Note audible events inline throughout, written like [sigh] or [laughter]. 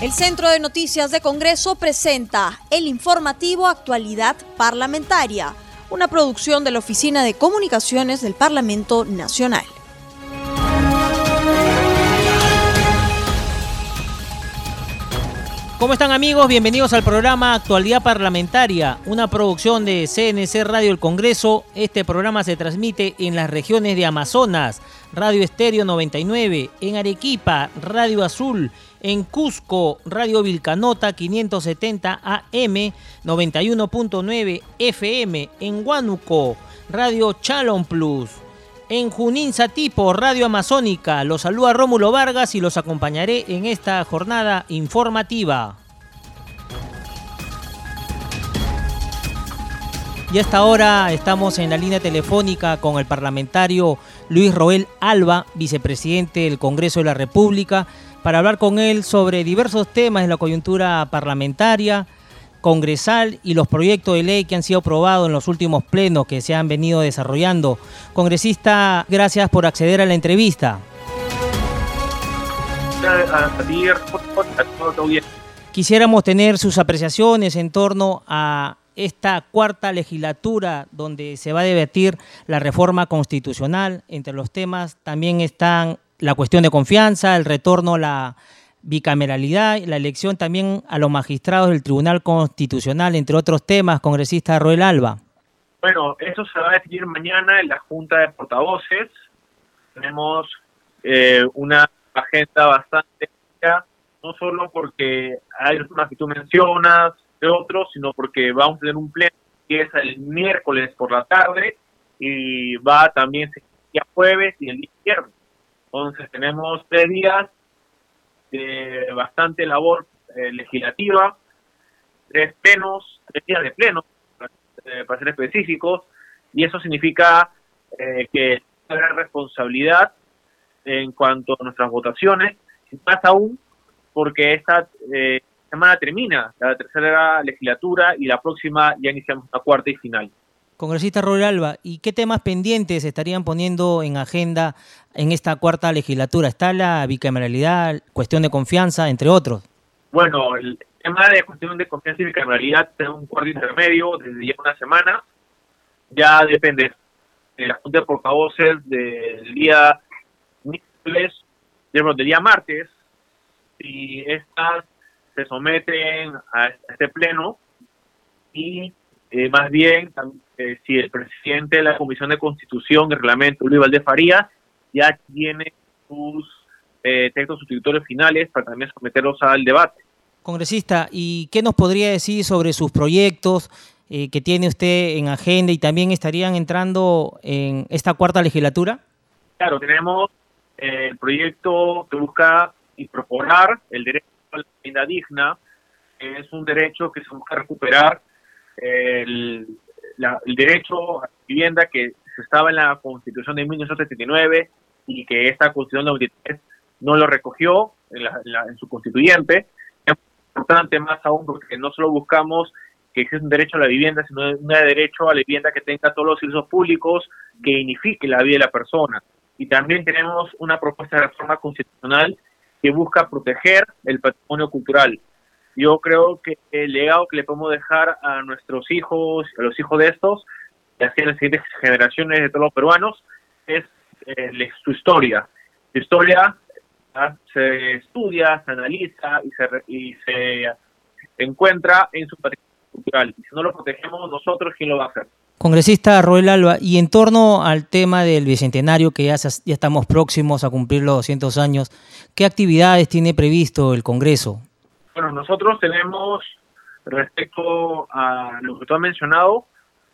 El Centro de Noticias de Congreso presenta el informativo Actualidad Parlamentaria, una producción de la Oficina de Comunicaciones del Parlamento Nacional. ¿Cómo están amigos? Bienvenidos al programa Actualidad Parlamentaria, una producción de CNC Radio El Congreso. Este programa se transmite en las regiones de Amazonas, Radio Estéreo 99, en Arequipa, Radio Azul, en Cusco, Radio Vilcanota 570 AM 91.9 FM, en Huánuco, Radio Chalon Plus, en Junín Satipo, Radio Amazónica. Los saluda Rómulo Vargas y los acompañaré en esta jornada informativa. Y hasta ahora estamos en la línea telefónica con el parlamentario Luis Roel Alba, vicepresidente del Congreso de la República para hablar con él sobre diversos temas en la coyuntura parlamentaria, congresal y los proyectos de ley que han sido aprobados en los últimos plenos que se han venido desarrollando. Congresista, gracias por acceder a la entrevista. Quisiéramos tener sus apreciaciones en torno a esta cuarta legislatura donde se va a debatir la reforma constitucional. Entre los temas también están la cuestión de confianza, el retorno a la bicameralidad, la elección también a los magistrados del Tribunal Constitucional, entre otros temas, congresista Roel Alba. Bueno, eso se va a decidir mañana en la Junta de Portavoces. Tenemos eh, una agenda bastante no solo porque hay los temas que tú mencionas, de otros, sino porque vamos a tener un pleno que es el miércoles por la tarde y va también el día jueves y el día viernes. Entonces tenemos tres días de bastante labor eh, legislativa, tres plenos, tres días de pleno, eh, para ser específicos, y eso significa eh, que hay responsabilidad en cuanto a nuestras votaciones, más aún porque esta semana termina la tercera legislatura y la próxima ya iniciamos la cuarta y final. Congresista Roel Alba, ¿y qué temas pendientes estarían poniendo en agenda en esta cuarta legislatura? ¿Está la bicameralidad, cuestión de confianza, entre otros? Bueno, el tema de cuestión de confianza y bicameralidad tiene un cuarto intermedio desde ya una semana. Ya depende de la Junta de Portavoces del día miércoles, del día martes, si estas se someten a este pleno y eh, más bien eh, si el presidente de la Comisión de Constitución y Reglamento, Luis Valdés Farías, ya tiene sus eh, textos sustitutorios finales para también someterlos al debate. Congresista, ¿y qué nos podría decir sobre sus proyectos que tiene usted en agenda y también estarían entrando en esta cuarta legislatura? Claro, tenemos el proyecto que busca incorporar el derecho a la vivienda digna, es un derecho que se busca recuperar el, derecho a la vivienda que estaba en la Constitución de 1979 y que esta Constitución de 93 no lo recogió en, su constituyente. Es importante más aún porque no solo buscamos que exista un derecho a la vivienda, sino un derecho a la vivienda que tenga todos los servicios públicos que unifique la vida de la persona. Y también tenemos una propuesta de reforma constitucional que busca proteger el patrimonio cultural, yo creo que el legado que le podemos dejar a nuestros hijos, a los hijos de estos, y así a las siguientes generaciones de todos los peruanos, es eh, su historia. Su historia se estudia, se analiza y se, y se encuentra en su patrimonio cultural. Y si no lo protegemos nosotros, ¿quién lo va a hacer? Congresista Roel Alba, y en torno al tema del bicentenario, que ya, ya estamos próximos a cumplir los 200 años, ¿qué actividades tiene previsto el Congreso? Bueno, nosotros tenemos, respecto a lo que tú has mencionado,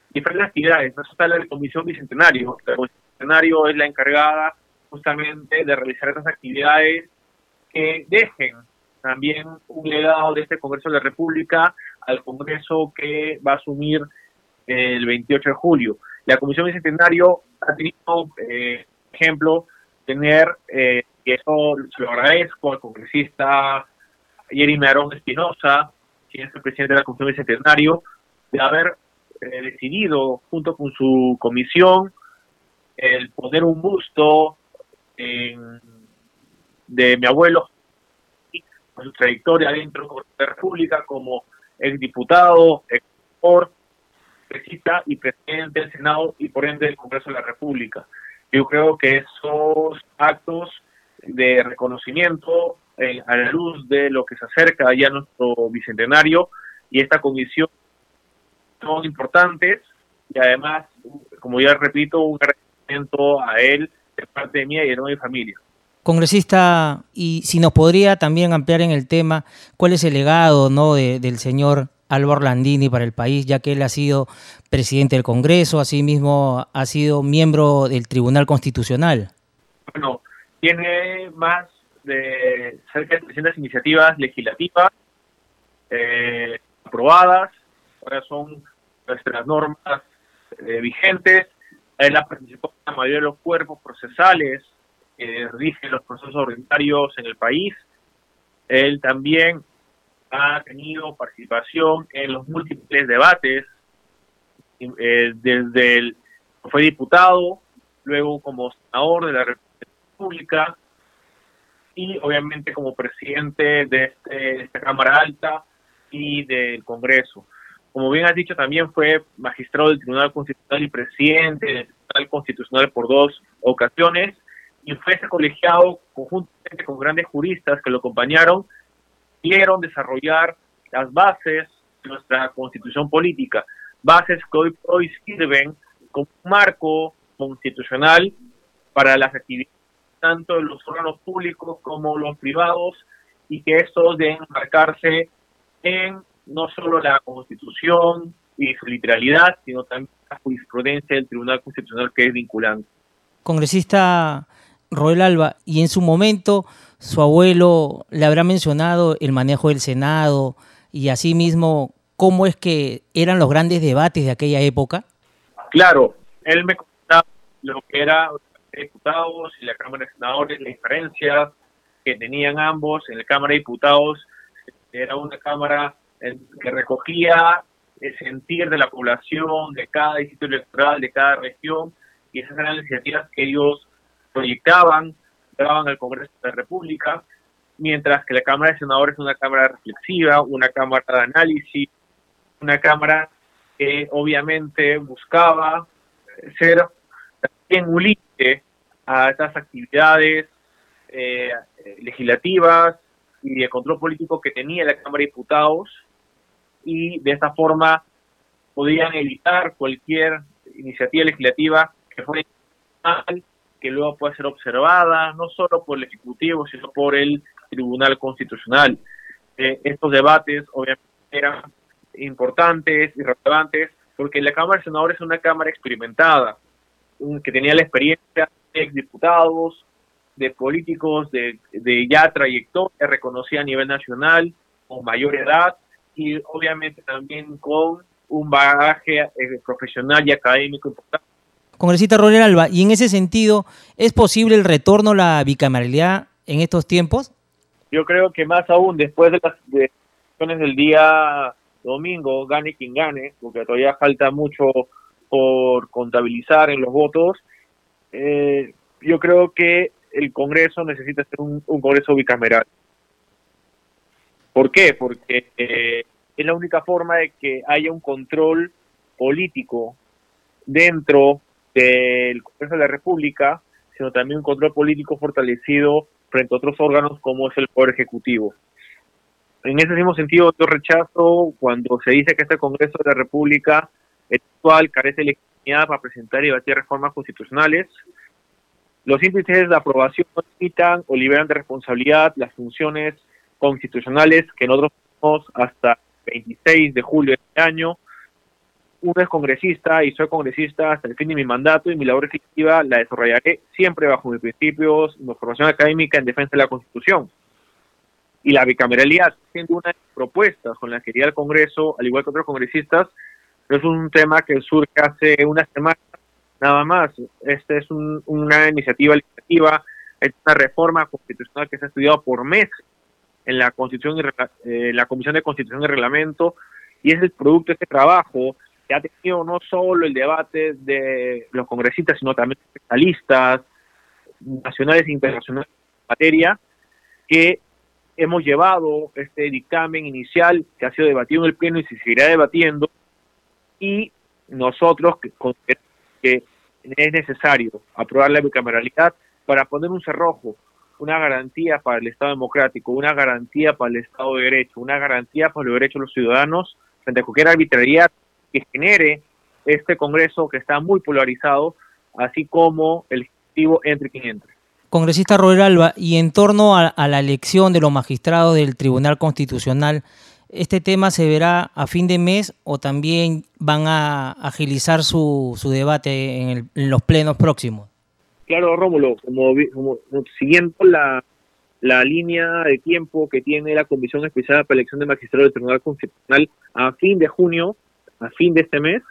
diferentes actividades. Eso está la Comisión Bicentenario. La Comisión Bicentenario es la encargada justamente de realizar estas actividades que dejen también un legado de este Congreso de la República al Congreso que va a asumir el 28 de julio. La Comisión Bicentenario ha tenido, eh, ejemplo, tener, eh, y eso se lo agradezco al congresista Jeremy Arón Espinosa, quien es el presidente de la Comisión Bicentenario, de haber eh, decidido, junto con su comisión, el poner un busto de mi abuelo su trayectoria dentro de la República como exdiputado, exportador, presidenta y presidente del Senado y por ende del Congreso de la República. Yo creo que esos actos de reconocimiento eh, a la luz de lo que se acerca ya nuestro bicentenario y esta comisión son importantes y además, como ya repito, un agradecimiento a él de parte mía y de mi familia. Congresista, y si nos podría también ampliar en el tema, ¿cuál es el legado ¿no? del señor Álvaro Landini para el país, ya que él ha sido presidente del Congreso, asimismo ha sido miembro del Tribunal Constitucional? Bueno, tiene más de cerca de 300 iniciativas legislativas eh, aprobadas, ahora son nuestras normas eh, vigentes, él ha participado en la mayoría de los cuerpos procesales que rigen los procesos ordinarios en el país. Él también ha tenido participación en los múltiples debates, eh, desde el fue diputado, luego como senador de la República y obviamente como presidente de, este, esta Cámara Alta y del Congreso. Como bien has dicho, también fue magistrado del Tribunal Constitucional y presidente del Tribunal Constitucional por dos ocasiones y fue ese colegiado conjuntamente con grandes juristas que lo acompañaron, pudieron desarrollar las bases de nuestra constitución política, bases que hoy, hoy sirven como marco constitucional para las actividades tanto de los órganos públicos como los privados y que estos deben marcarse en no solo la constitución y su literalidad, sino también la jurisprudencia del Tribunal Constitucional que es vinculante. Congresista Roel Alba, y en su momento su abuelo le habrá mencionado el manejo del Senado y asimismo cómo es que eran los grandes debates de aquella época. Claro, él me contaba lo que era diputados y la Cámara de Senadores, la diferencia que tenían ambos. En la Cámara de Diputados era una Cámara que recogía el sentir de la población, de cada distrito electoral, de cada región, y esas eran las iniciativas que ellos proyectaban, daban al Congreso de la República, mientras que la Cámara de Senadores es una Cámara reflexiva, una Cámara de análisis, una Cámara que obviamente buscaba ser también un a estas actividades eh, legislativas y de control político que tenía la Cámara de Diputados y de esta forma podían evitar cualquier iniciativa legislativa que fuera mal, que luego pueda ser observada no solo por el Ejecutivo, sino por el Tribunal Constitucional. Eh, estos debates obviamente eran importantes y relevantes porque la Cámara de Senadores es una Cámara experimentada, que tenía la experiencia de exdiputados, de políticos de, de ya trayectoria reconocida a nivel nacional, con mayor edad, y obviamente también con un bagaje eh, profesional y académico importante. Congresista Roger Alba, y en ese sentido, ¿es posible el retorno a la bicameralidad en estos tiempos? Yo creo que más aún después de las elecciones del día domingo, gane quien gane, porque todavía falta mucho por contabilizar en los votos, eh, yo creo que el Congreso necesita ser un Congreso bicameral. ¿Por qué? Porque eh, es la única forma de que haya un control político dentro del Congreso de la República, sino también un control político fortalecido frente a otros órganos como es el Poder Ejecutivo. En ese mismo sentido, yo rechazo cuando se dice que este Congreso de la República actual carece de legitimidad para presentar y debatir reformas constitucionales. Los índices de aprobación no o liberan de responsabilidad las funciones constitucionales que nosotros tenemos hasta 26 de julio de este año. Uno es congresista y soy congresista hasta el fin de mi mandato y mi labor efectiva la desarrollaré siempre bajo mis principios, mi formación académica en defensa de la Constitución. Y la bicameralidad, siendo una de las propuestas con la que iría el Congreso, al igual que otros congresistas, es un tema que surge hace una semana nada más. Esta es una iniciativa legislativa, es una reforma constitucional que se ha estudiado por meses en la Constitución y eh, la Comisión de Constitución y Reglamento y es el producto de este trabajo que ha tenido no solo el debate de los congresistas, sino también especialistas nacionales e internacionales en materia, que hemos llevado este dictamen inicial que ha sido debatido en el Pleno y se seguirá debatiendo y nosotros que, que es necesario aprobar la bicameralidad para poner un cerrojo, una garantía para el Estado democrático, una garantía para el Estado de Derecho, una garantía para los derechos de los ciudadanos frente a cualquier arbitrariedad que genere este Congreso que está muy polarizado, así como el Ejecutivo entre quien entre. Congresista Robert Alba, y en torno a, la elección de los magistrados del Tribunal Constitucional, ¿este tema se verá a fin de mes o también van a agilizar su, su debate en, los plenos próximos? Claro, Rómulo, como, siguiendo la, la línea de tiempo que tiene la Comisión Especial para Elección de Magistrados del Tribunal Constitucional, a fin de junio, a fin de este mes,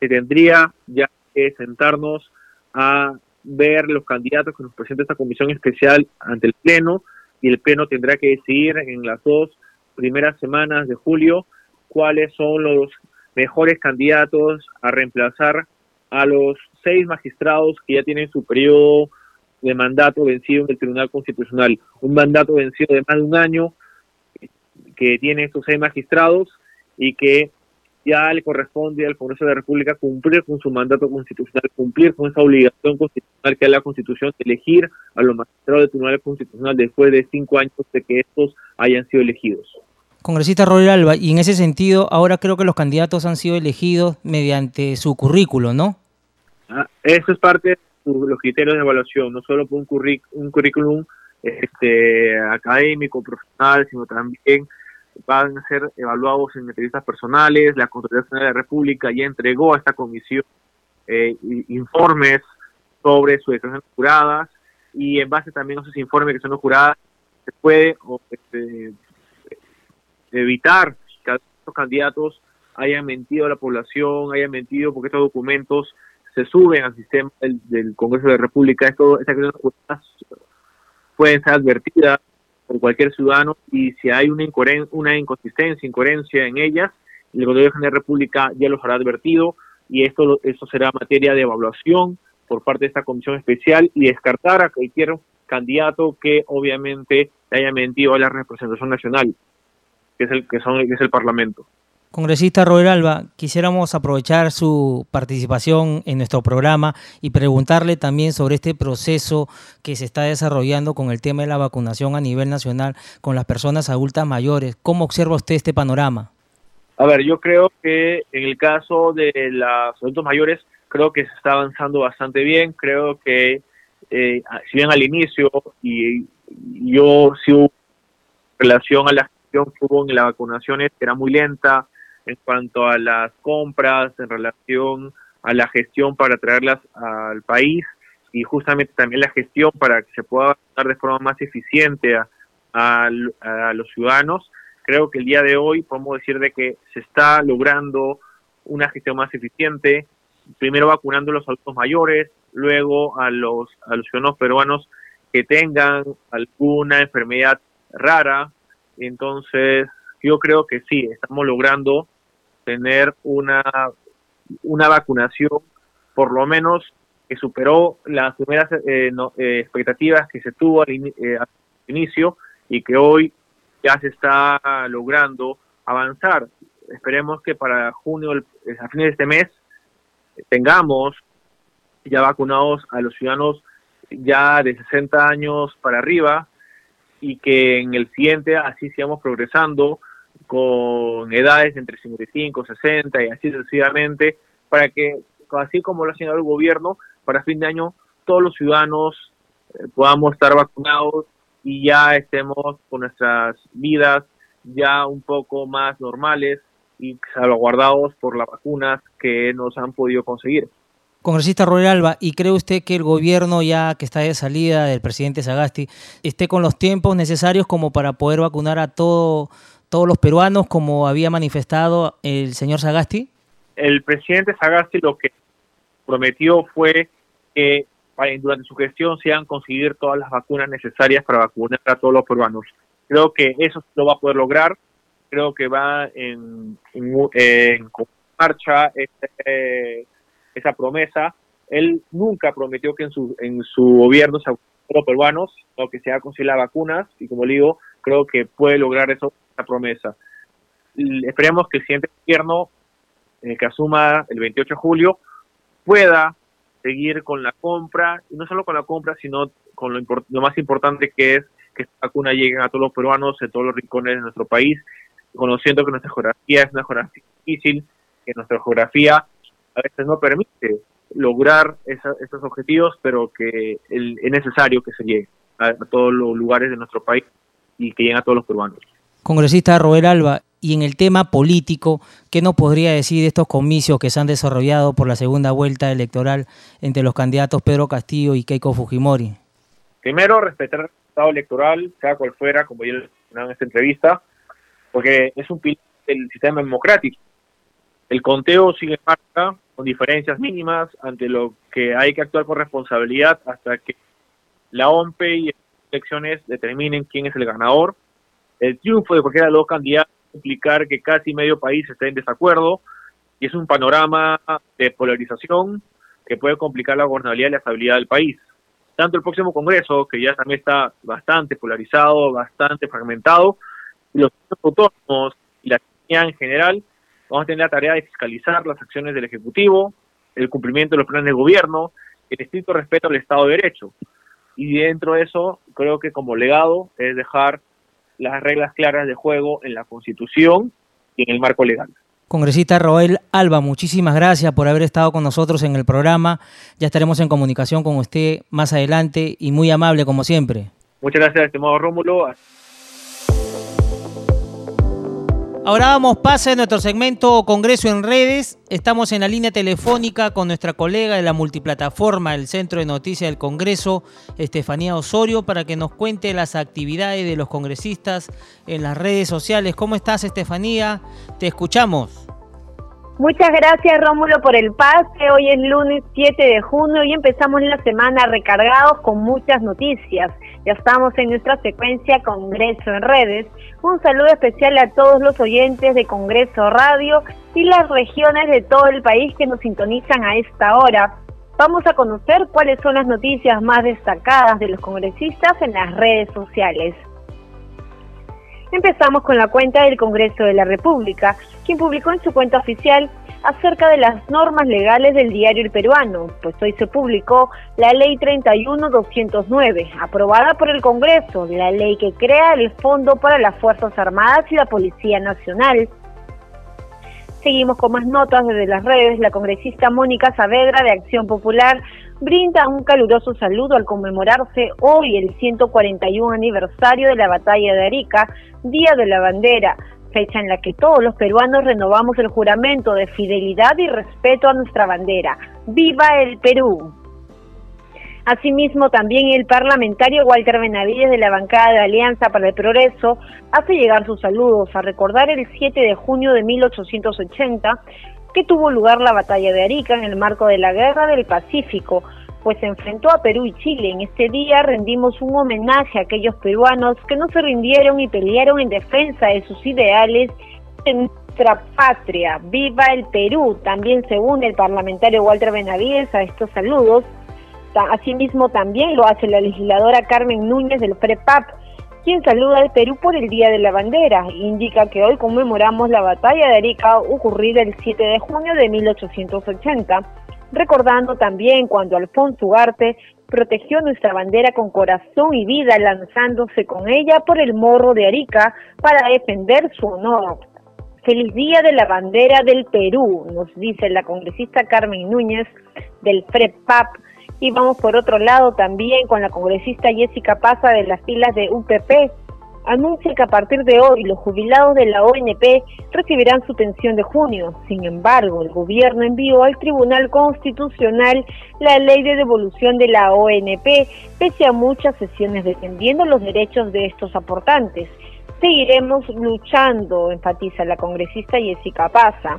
se tendría ya que sentarnos a ver los candidatos que nos presenta esta comisión especial ante el Pleno y el Pleno tendrá que decidir en las dos primeras semanas de julio cuáles son los mejores candidatos a reemplazar a los seis magistrados que ya tienen su periodo de mandato vencido en el Tribunal Constitucional. Un mandato vencido de más de un año que tiene estos seis magistrados y que ya le corresponde al Congreso de la República cumplir con su mandato constitucional, cumplir con esa obligación constitucional que es la Constitución de elegir a los magistrados del Tribunal Constitucional después de cinco años de que estos hayan sido elegidos. Congresista Roger Alba, y en ese sentido, ahora creo que los candidatos han sido elegidos mediante su currículo, ¿no? Ah, eso es parte de los criterios de evaluación, no solo por un, un currículum este, académico, profesional, sino también van a ser evaluados en entrevistas personales. La Contraloría de la República ya entregó a esta comisión eh, informes sobre sus declaraciones juradas y en base también a esos informes que son juradas se puede este, evitar que estos candidatos hayan mentido a la población, hayan mentido porque estos documentos se suben al sistema del, Congreso de la República. Esto, estas juradas pueden ser advertidas por cualquier ciudadano y si hay una, una inconsistencia, incoherencia en ellas, el Gobierno de la República ya los habrá advertido y esto, esto será materia de evaluación por parte de esta comisión especial y descartar a cualquier candidato que obviamente haya mentido a la representación nacional, que es el, que son, que es el Parlamento. Congresista Robert Alba, quisiéramos aprovechar su participación en nuestro programa y preguntarle también sobre este proceso que se está desarrollando con el tema de la vacunación a nivel nacional con las personas adultas mayores. ¿Cómo observa usted este panorama? A ver, yo creo que en el caso de los adultos mayores, creo que se está avanzando bastante bien. Creo que, eh, si bien al inicio, y yo sí hubo relación a la gestión que hubo en las vacunaciones, era muy lenta, en cuanto a las compras, en relación a la gestión para traerlas al país y justamente también la gestión para que se pueda dar de forma más eficiente a, a, los ciudadanos. Creo que el día de hoy podemos decir de que se está logrando una gestión más eficiente, primero vacunando a los adultos mayores, luego a los, a los ciudadanos peruanos que tengan alguna enfermedad rara. Entonces, yo creo que sí, estamos logrando tener una, una vacunación por lo menos que superó las primeras eh, eh, expectativas que se tuvo eh, al, inicio y que hoy ya se está logrando avanzar. Esperemos que para junio, a fines de este mes, tengamos ya vacunados a los ciudadanos ya de 60 años para arriba y que en el siguiente así sigamos progresando con edades entre 55, 60 y así sucesivamente, para que, así como lo ha señalado el gobierno, para fin de año todos los ciudadanos eh, podamos estar vacunados y ya estemos con nuestras vidas ya un poco más normales y salvaguardados por las vacunas que nos han podido conseguir. Congresista Roy Alba, ¿y cree usted que el gobierno ya que está de salida del presidente Sagasti esté con los tiempos necesarios como para poder vacunar a todo todos los peruanos, como había manifestado el señor Sagasti? El presidente Sagasti lo que prometió fue que durante su gestión se a conseguir todas las vacunas necesarias para vacunar a todos los peruanos. Creo que eso lo va a poder lograr. Creo que va en, marcha este, esa promesa. Él nunca prometió que en su, en su gobierno se vacunaran los peruanos, sino que se iban a las vacunas. Y como le digo, creo que puede lograr eso, esa promesa. esperemos que el siguiente gobierno que asuma el 28 de julio pueda seguir con la compra, y no solo con la compra, sino con lo, lo más importante que es que esta vacuna llegue a todos los peruanos, en todos los rincones de nuestro país, conociendo que nuestra geografía es una geografía difícil, que nuestra geografía a veces no permite lograr esos objetivos, pero que es necesario que se llegue a, todos los lugares de nuestro país y que lleguen a todos los peruanos. Congresista Robert Alba, y en el tema político, ¿qué nos podría decir de estos comicios que se han desarrollado por la segunda vuelta electoral entre los candidatos Pedro Castillo y Keiko Fujimori? Primero, respetar el resultado electoral, sea cual fuera, como yo mencionaba en esta entrevista, porque es un pilar del sistema democrático. El conteo sigue marca con diferencias mínimas ante lo que hay que actuar con responsabilidad hasta que la OMP y las elecciones determinen quién es el ganador. El triunfo de cualquiera de los candidatos implicar que casi medio país esté en desacuerdo y es un panorama de polarización que puede complicar la gobernabilidad y la estabilidad del país. Tanto el próximo Congreso, que ya también está bastante polarizado, bastante fragmentado, los autónomos y la ciudadanía en general, vamos a tener la tarea de fiscalizar las acciones del Ejecutivo, el cumplimiento de los planes de gobierno, el estricto respeto al Estado de Derecho. Y dentro de eso, creo que como legado es dejar las reglas claras de juego en la Constitución y en el marco legal. Congresista Roel Alba, muchísimas gracias por haber estado con nosotros en el programa. Ya estaremos en comunicación con usted más adelante y muy amable como siempre. Muchas gracias, estimado Rómulo. Ahora damos pase a nuestro segmento Congreso en Redes. Estamos en la línea telefónica con nuestra colega de la multiplataforma, el Centro de Noticias del Congreso, Estefanía Osorio, para que nos cuente las actividades de los congresistas en las redes sociales. ¿Cómo estás, Estefanía? Te escuchamos. Muchas gracias Rómulo por el pase. Hoy es lunes 7 de junio y empezamos la semana recargados con muchas noticias. Ya estamos en nuestra secuencia Congreso en redes. Un saludo especial a todos los oyentes de Congreso Radio y las regiones de todo el país que nos sintonizan a esta hora. Vamos a conocer cuáles son las noticias más destacadas de los congresistas en las redes sociales. Empezamos con la cuenta del Congreso de la República, quien publicó en su cuenta oficial acerca de las normas legales del diario El Peruano, pues hoy se publicó la Ley 31209, aprobada por el Congreso, la ley que crea el Fondo para las Fuerzas Armadas y la Policía Nacional. Seguimos con más notas desde las redes. La congresista Mónica Saavedra de Acción Popular brinda un caluroso saludo al conmemorarse hoy el 141 aniversario de la batalla de Arica, Día de la Bandera, fecha en la que todos los peruanos renovamos el juramento de fidelidad y respeto a nuestra bandera. ¡Viva el Perú! Asimismo, también el parlamentario Walter Benavides de la bancada de Alianza para el Progreso hace llegar sus saludos a recordar el 7 de junio de 1880 que tuvo lugar la batalla de Arica en el marco de la Guerra del Pacífico, pues se enfrentó a Perú y Chile. En este día rendimos un homenaje a aquellos peruanos que no se rindieron y pelearon en defensa de sus ideales en nuestra patria. ¡Viva el Perú! También se une el parlamentario Walter Benavides a estos saludos. Asimismo también lo hace la legisladora Carmen Núñez del FREPAP, quien saluda al Perú por el Día de la Bandera. Indica que hoy conmemoramos la batalla de Arica ocurrida el 7 de junio de 1880 recordando también cuando Alfonso Ugarte protegió nuestra bandera con corazón y vida lanzándose con ella por el morro de Arica para defender su honor. Feliz Día de la Bandera del Perú, nos dice la congresista Carmen Núñez del FREPAP. Y vamos por otro lado también con la congresista Jessica Paza de las filas de UPP, anuncia que a partir de hoy los jubilados de la ONP recibirán su pensión de junio. Sin embargo, el gobierno envió al Tribunal Constitucional la ley de devolución de la ONP, pese a muchas sesiones defendiendo los derechos de estos aportantes. Seguiremos luchando, enfatiza la congresista Jessica Paza.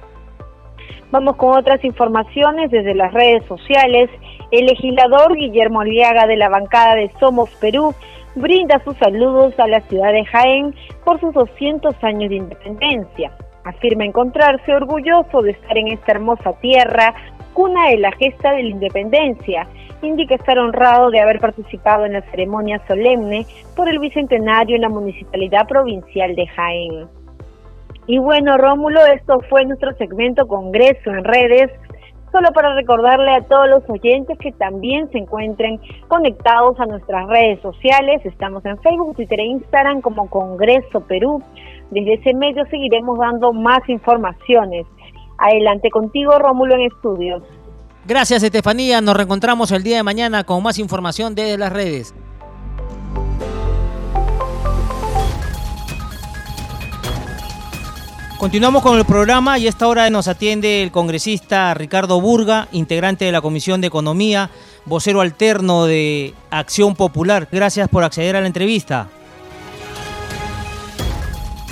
Vamos con otras informaciones desde las redes sociales. El legislador Guillermo Aliaga de la bancada de Somos Perú brinda sus saludos a la ciudad de Jaén por sus 200 años de independencia. Afirma encontrarse orgulloso de estar en esta hermosa tierra cuna de la gesta de la independencia. Indica estar honrado de haber participado en la ceremonia solemne por el bicentenario en la Municipalidad Provincial de Jaén. Y bueno, Rómulo, esto fue nuestro segmento Congreso en redes solo para recordarle a todos los oyentes que también se encuentren conectados a nuestras redes sociales. Estamos en Facebook, Twitter e Instagram como Congreso Perú. Desde ese medio seguiremos dando más informaciones. Adelante contigo, Rómulo, en estudios. Gracias, Estefanía. Nos reencontramos el día de mañana con más información desde las redes. Continuamos con el programa y a esta hora nos atiende el congresista Ricardo Burga, integrante de la Comisión de Economía, vocero alterno de Acción Popular. Gracias por acceder a la entrevista.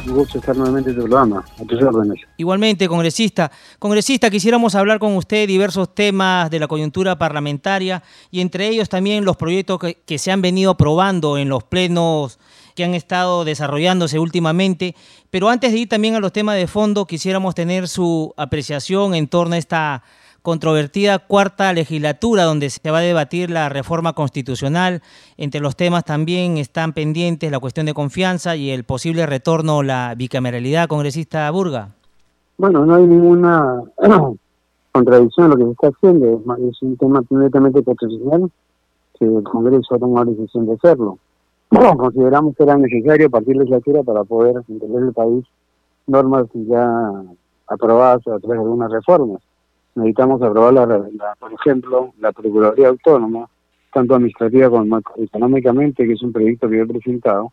Un gusto estar nuevamente en tu programa, a tus órdenes. Igualmente, congresista. Congresista, quisiéramos hablar con usted diversos temas de la coyuntura parlamentaria y entre ellos también los proyectos que, que se han venido aprobando en los plenos que han estado desarrollándose últimamente. Pero antes de ir también a los temas de fondo, quisiéramos tener su apreciación en torno a esta controvertida cuarta legislatura donde se va a debatir la reforma constitucional. Entre los temas también están pendientes la cuestión de confianza y el posible retorno a la bicameralidad, congresista Burga. Bueno, no hay ninguna [clears throat] contradicción en lo que se está haciendo. Es un tema completamente constitucional que el Congreso toma la decisión de hacerlo. Consideramos que era necesario partir legislatura para poder entender el país normas ya aprobadas a través de algunas reformas. Necesitamos aprobar, la, por ejemplo, la Procuraduría Autónoma, tanto administrativa como económicamente, que es un proyecto que yo he presentado,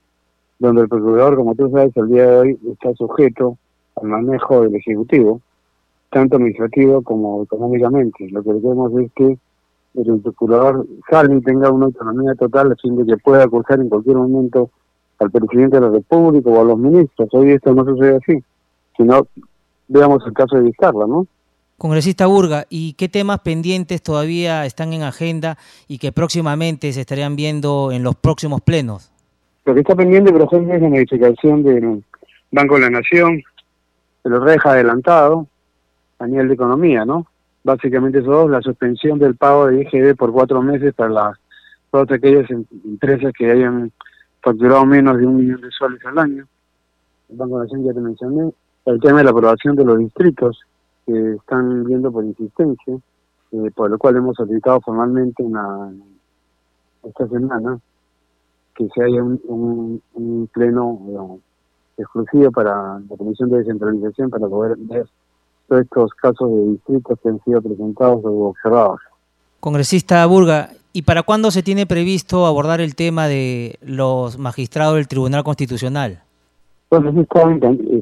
donde el procurador, como tú sabes, al día de hoy está sujeto al manejo del Ejecutivo, tanto administrativo como económicamente. Lo que queremos es que el procurador salga y tenga una autonomía total, de que pueda acusar en cualquier momento al presidente de la República o a los ministros. Hoy esto no sucede así, sino veamos el caso de Vizcarra, ¿no? Congresista Burga, ¿y qué temas pendientes todavía están en agenda y que próximamente se estarían viendo en los próximos plenos? Lo que está pendiente, por ejemplo, es la modificación del Banco de la Nación, se lo deja adelantado a nivel de economía, ¿no? Básicamente eso dos, la suspensión del pago de IGB por cuatro meses para las todas aquellas em, empresas que hayan facturado menos de un millón de soles al año. El Banco Nación ya te mencioné. El tema de la aprobación de los distritos que están viendo por insistencia, eh, por lo cual hemos solicitado formalmente una, esta semana que se haya un, pleno exclusivo para la Comisión de Descentralización para poder ver estos casos de distritos que han sido presentados o observados. Congresista Burga, ¿y para cuándo se tiene previsto abordar el tema de los magistrados del Tribunal Constitucional? Pues sí está,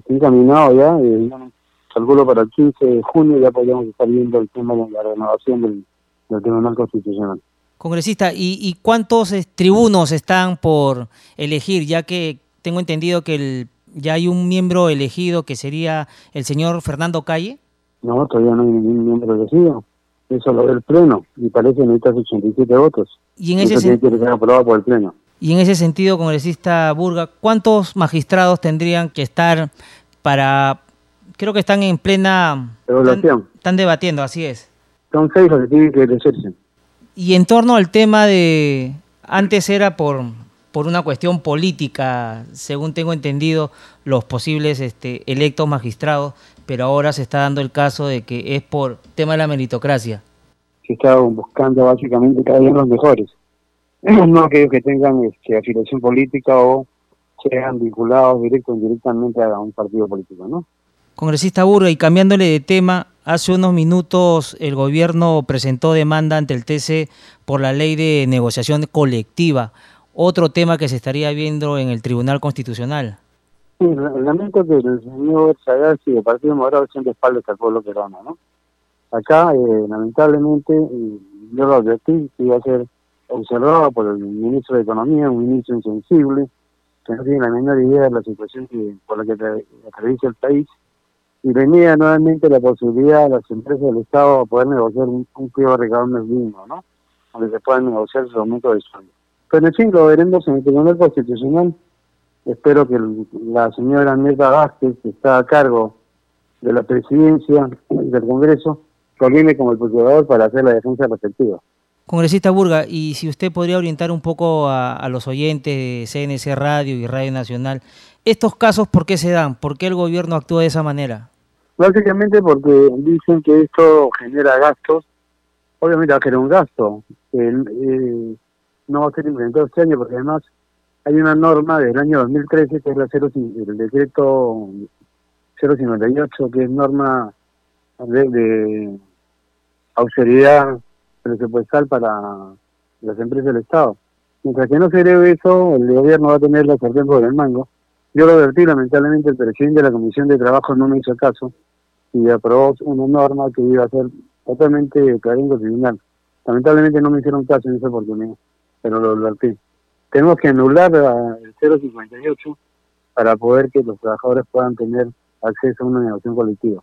encaminado ya, eh, calculo para el 15 de junio ya podríamos estar viendo el tema de la renovación del, Tribunal Constitucional. Congresista, ¿y, ¿y cuántos eh, tribunos están por elegir? Ya que tengo entendido que el ya hay un miembro elegido que sería el señor Fernando Calle? No, todavía no hay ningún miembro elegido. Eso lo ve el Pleno y parece que necesita 87 votos. Y en ese tiene ser aprobado por el Pleno. Y en ese sentido, congresista Burga, ¿cuántos magistrados tendrían que estar para... Creo que están en plena... Evaluación. Están, debatiendo, así es. Son seis los que tienen que elegirse. Y en torno al tema de... Antes era por por una cuestión política, según tengo entendido, los posibles este, electos magistrados, pero ahora se está dando el caso de que es por tema de la meritocracia. Se está buscando básicamente cada los mejores, [clears throat] no aquellos que tengan este, afiliación política o sean vinculados directo o indirectamente a un partido político, ¿no? Congresista Burga, y cambiándole de tema, hace unos minutos el gobierno presentó demanda ante el TC por la ley de negociación colectiva otro tema que se estaría viendo en el Tribunal Constitucional. Sí, lamento que el señor Sagaz y el Partido Morado siempre espalda al pueblo peruano, ¿no? Acá, eh, lamentablemente, yo lo advertí que iba a ser observado por el ministro de Economía, un ministro insensible, que no tiene la menor idea de la situación que, por la que atraviesa el país, y venía nuevamente la posibilidad de las empresas del Estado a poder negociar un, un de recaudo digno, ¿no? Donde se puedan negociar su aumento de sueldo. Pero en fin, lo veremos en el Tribunal Constitucional. Espero que la señora Neta Vázquez, que está a cargo de la presidencia del Congreso, coordine con el procurador para hacer la defensa respectiva. Congresista Burga, y si usted podría orientar un poco a, los oyentes de CNC Radio y Radio Nacional, ¿estos casos por qué se dan? ¿Por qué el gobierno actúa de esa manera? Básicamente porque dicen que esto genera gastos. Obviamente va a generar un gasto. No va a ser implementado este año porque además hay una norma del año 2013 que es la 0, el decreto 058 que es norma de, austeridad presupuestal para las empresas del Estado. Mientras que no se debe eso, el gobierno va a tener la sartén por el mango. Yo lo advertí, lamentablemente el presidente de la Comisión de Trabajo no me hizo caso y aprobó una norma que iba a ser totalmente claramente tribunal. Lamentablemente no me hicieron caso en esa oportunidad, pero lo advertí. Tenemos que anular el 058 para poder que los trabajadores puedan tener acceso a una negociación colectiva.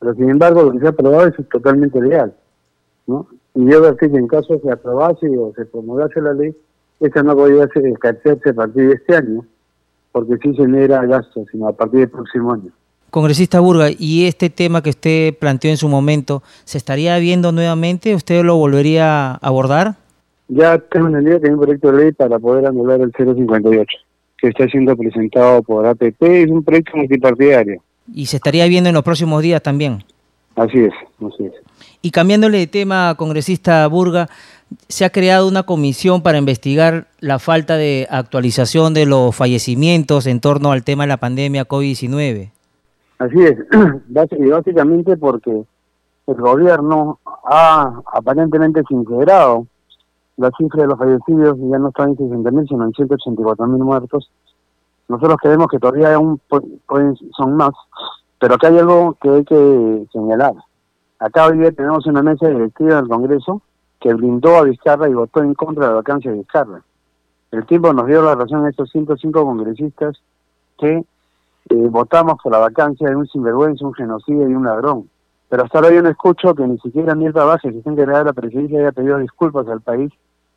Pero sin embargo, lo que se ha aprobado es totalmente legal. ¿no? Y yo advertí que en caso se aprobase o se promulgase la ley, esa no podía ejercerse a partir de este año, porque sí genera gastos, sino a partir del próximo año. Congresista Burga, ¿y este tema que usted planteó en su momento, se estaría viendo nuevamente? ¿Usted lo volvería a abordar? Ya tengo entendido que hay un proyecto de ley para poder anular el 058, que está siendo presentado por APP, es un proyecto multipartidario. ¿Y se estaría viendo en los próximos días también? Así es, así es. Y cambiándole de tema, congresista Burga, se ha creado una comisión para investigar la falta de actualización de los fallecimientos en torno al tema de la pandemia COVID-19. Así es, [clears throat] básicamente porque el gobierno ha aparentemente sincerado la cifra de los fallecidos ya no está en 60.000, sino en 184.000 muertos. Nosotros creemos que todavía aún son más, pero acá hay algo que hay que señalar. Acá hoy día tenemos una mesa directiva del Congreso que blindó a Vizcarra y votó en contra de la vacancia de Vizcarra. El tiempo nos dio la razón a estos 105 congresistas que eh, votamos por la vacancia de un sinvergüenza, un genocidio y un ladrón. Pero hasta ahora yo no escucho que ni siquiera Mirta Vázquez, que está encargada de la presidencia, haya pedido disculpas al país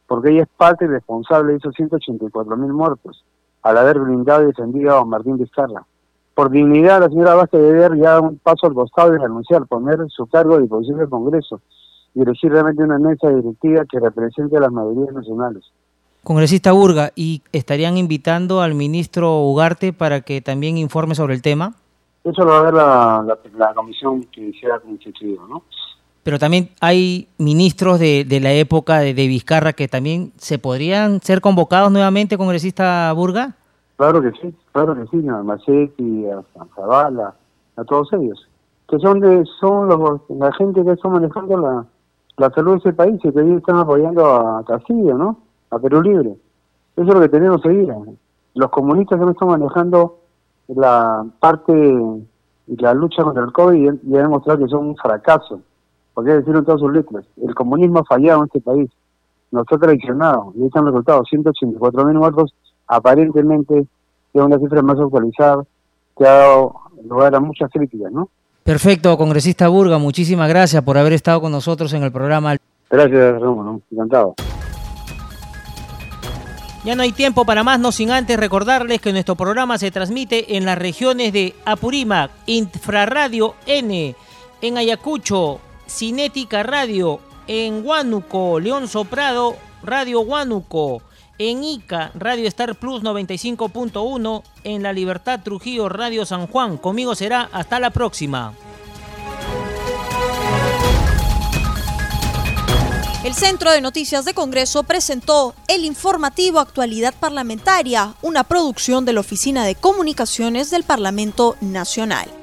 porque ella es parte y responsable de esos 184 mil muertos al haber blindado y defendido a Martín Vizcarra. Por dignidad, la señora Vázquez debe dar ya un paso al costado y renunciar, poner su cargo a disposición del Congreso y elegir realmente una mesa directiva que represente a las mayorías nacionales. Congresista Burga, ¿y estarían invitando al ministro Ugarte para que también informe sobre el tema? Eso lo va a ver la, la, comisión que sea constituida, ¿no? Pero también hay ministros de, de la época de, de, Vizcarra que también se podrían ser convocados nuevamente, congresista Burga. Claro que sí, claro que sí, a Macetti, a Zavala, a todos ellos, que son de, son los, la gente que está manejando la, la salud de ese país y que hoy están apoyando a Castillo, ¿no? A Perú Libre. Eso es lo que tenemos que seguir. Los comunistas que están manejando la parte y la lucha contra el COVID y, y ha demostrado que son un fracaso. Porque decirlo en todas sus letras. El comunismo ha fallado en este país. Nos ha traicionado. Y están los resultados. 184 mil muertos aparentemente es una cifra más actualizada que ha dado lugar a muchas críticas, ¿no? Perfecto, congresista Burga, muchísimas gracias por haber estado con nosotros en el programa. Gracias, Ramón, encantado. Ya no hay tiempo para más, no sin antes recordarles que nuestro programa se transmite en las regiones de Apurímac, Infraradio N, en Ayacucho, Cinética Radio, en Huánuco, León Soprado, Radio Huánuco, en Ica, Radio Star Plus 95.1, en La Libertad Trujillo, Radio San Juan. Conmigo será hasta la próxima. El Centro de Noticias de Congreso presentó el informativo Actualidad Parlamentaria, una producción de la Oficina de Comunicaciones del Parlamento Nacional.